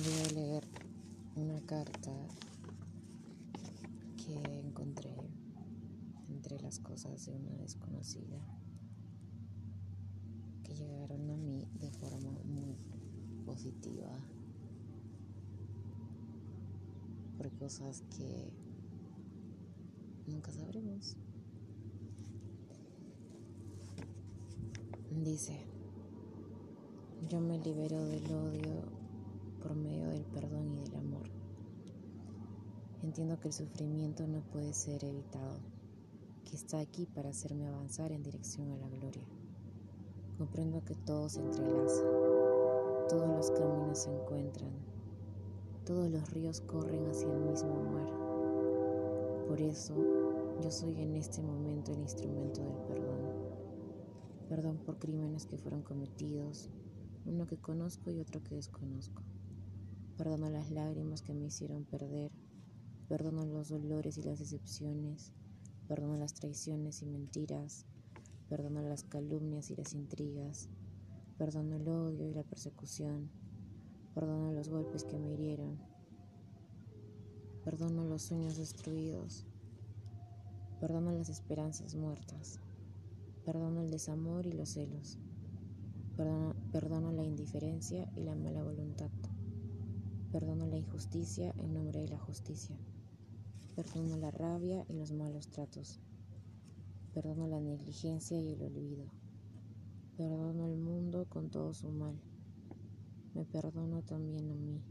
Voy a leer una carta que encontré entre las cosas de una desconocida que llegaron a mí de forma muy positiva por cosas que nunca sabremos. Dice, yo me libero del odio por medio del perdón y del amor. Entiendo que el sufrimiento no puede ser evitado, que está aquí para hacerme avanzar en dirección a la gloria. Comprendo que todo se entrelaza, todos los caminos se encuentran, todos los ríos corren hacia el mismo mar. Por eso yo soy en este momento el instrumento del perdón. Perdón por crímenes que fueron cometidos, uno que conozco y otro que desconozco. Perdono las lágrimas que me hicieron perder. Perdono los dolores y las decepciones. Perdono las traiciones y mentiras. Perdono las calumnias y las intrigas. Perdono el odio y la persecución. Perdono los golpes que me hirieron. Perdono los sueños destruidos. Perdono las esperanzas muertas. Perdono el desamor y los celos. Perdono, perdono la indiferencia y la mala voluntad. Perdono la injusticia en nombre de la justicia. Perdono la rabia y los malos tratos. Perdono la negligencia y el olvido. Perdono el mundo con todo su mal. Me perdono también a mí.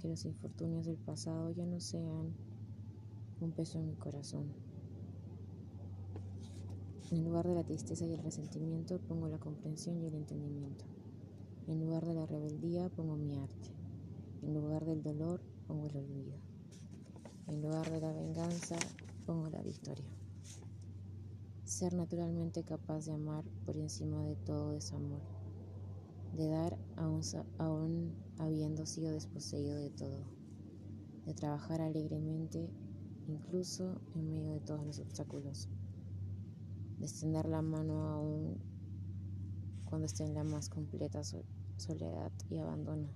Que los infortunios del pasado ya no sean un peso en mi corazón. En lugar de la tristeza y el resentimiento pongo la comprensión y el entendimiento. En lugar de la rebeldía pongo mi arte. En lugar del dolor pongo el olvido. En lugar de la venganza pongo la victoria. Ser naturalmente capaz de amar por encima de todo desamor. De dar aún, aún habiendo sido desposeído de todo. De trabajar alegremente incluso en medio de todos los obstáculos. De extender la mano aún cuando esté en la más completa soledad y abandono,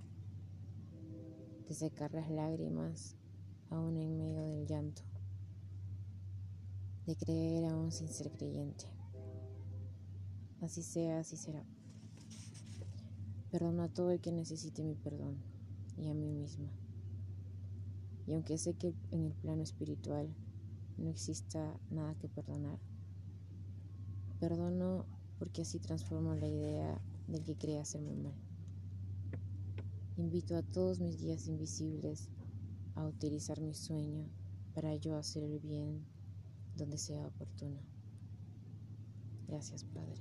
de secar las lágrimas aún en medio del llanto, de creer aún sin ser creyente. Así sea, así será. Perdono a todo el que necesite mi perdón y a mí misma. Y aunque sé que en el plano espiritual no exista nada que perdonar, perdono porque así transformo la idea del que cree hacerme mal. Invito a todos mis guías invisibles a utilizar mi sueño para yo hacer el bien donde sea oportuno. Gracias, Padre.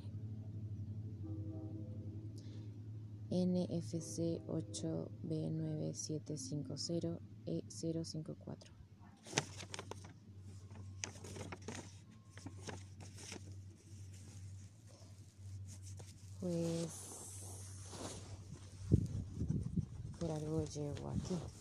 NFC 8B9750E054. Pues por algo llego aquí.